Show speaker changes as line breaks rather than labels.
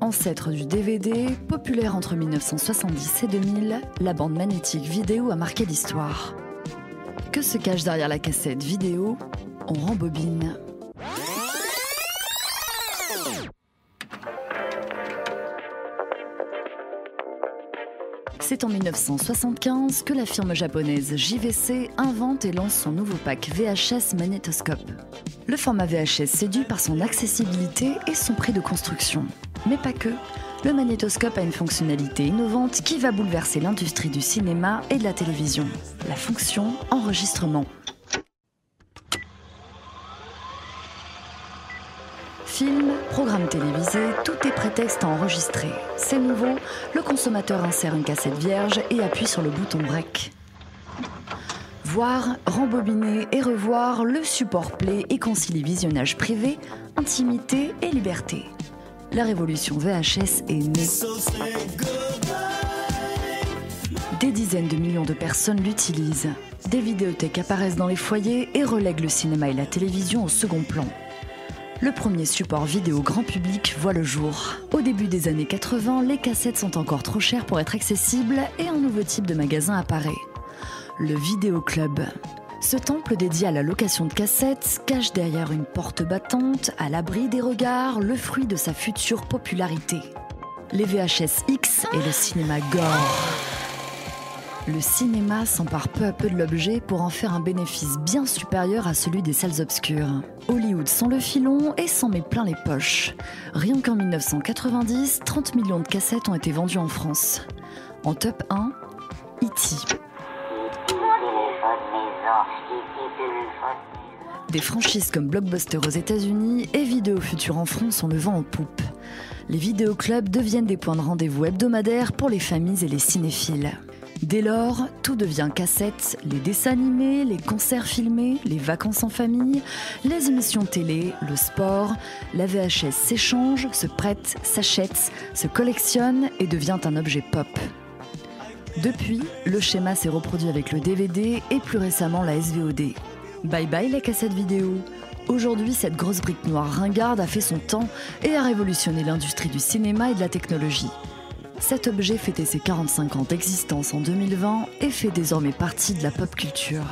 Ancêtre du DVD, populaire entre 1970 et 2000, la bande magnétique vidéo a marqué l'histoire. Que se cache derrière la cassette vidéo? On rembobine. C'est en 1975 que la firme japonaise JVC invente et lance son nouveau pack VHS magnétoscope. Le format VHS séduit par son accessibilité et son prix de construction. Mais pas que. Le magnétoscope a une fonctionnalité innovante qui va bouleverser l'industrie du cinéma et de la télévision. La fonction enregistrement. Film, programme télévisé, tout est prétexte à enregistrer. C'est nouveau, le consommateur insère une cassette vierge et appuie sur le bouton break. Voir, rembobiner et revoir, le support play et concilie visionnage privé, intimité et liberté. La révolution VHS est née. Des dizaines de millions de personnes l'utilisent. Des vidéothèques apparaissent dans les foyers et relèguent le cinéma et la télévision au second plan le premier support vidéo grand public voit le jour. Au début des années 80, les cassettes sont encore trop chères pour être accessibles et un nouveau type de magasin apparaît. Le Vidéo Club. Ce temple dédié à la location de cassettes cache derrière une porte battante, à l'abri des regards, le fruit de sa future popularité. Les VHS X et le cinéma gore le cinéma s'empare peu à peu de l'objet pour en faire un bénéfice bien supérieur à celui des salles obscures. Hollywood sent le filon et s'en met plein les poches. Rien qu'en 1990, 30 millions de cassettes ont été vendues en France. En top 1, E.T. Des franchises comme Blockbuster aux États-Unis et Vidéo Future en France ont le vent en poupe. Les vidéoclubs deviennent des points de rendez-vous hebdomadaires pour les familles et les cinéphiles. Dès lors, tout devient cassette, les dessins animés, les concerts filmés, les vacances en famille, les émissions télé, le sport, la VHS s'échange, se prête, s'achète, se collectionne et devient un objet pop. Depuis, le schéma s'est reproduit avec le DVD et plus récemment la SVOD. Bye bye les cassettes vidéo. Aujourd'hui, cette grosse brique noire ringarde a fait son temps et a révolutionné l'industrie du cinéma et de la technologie. Cet objet fêtait ses 45 ans d'existence en 2020 et fait désormais partie de la pop culture.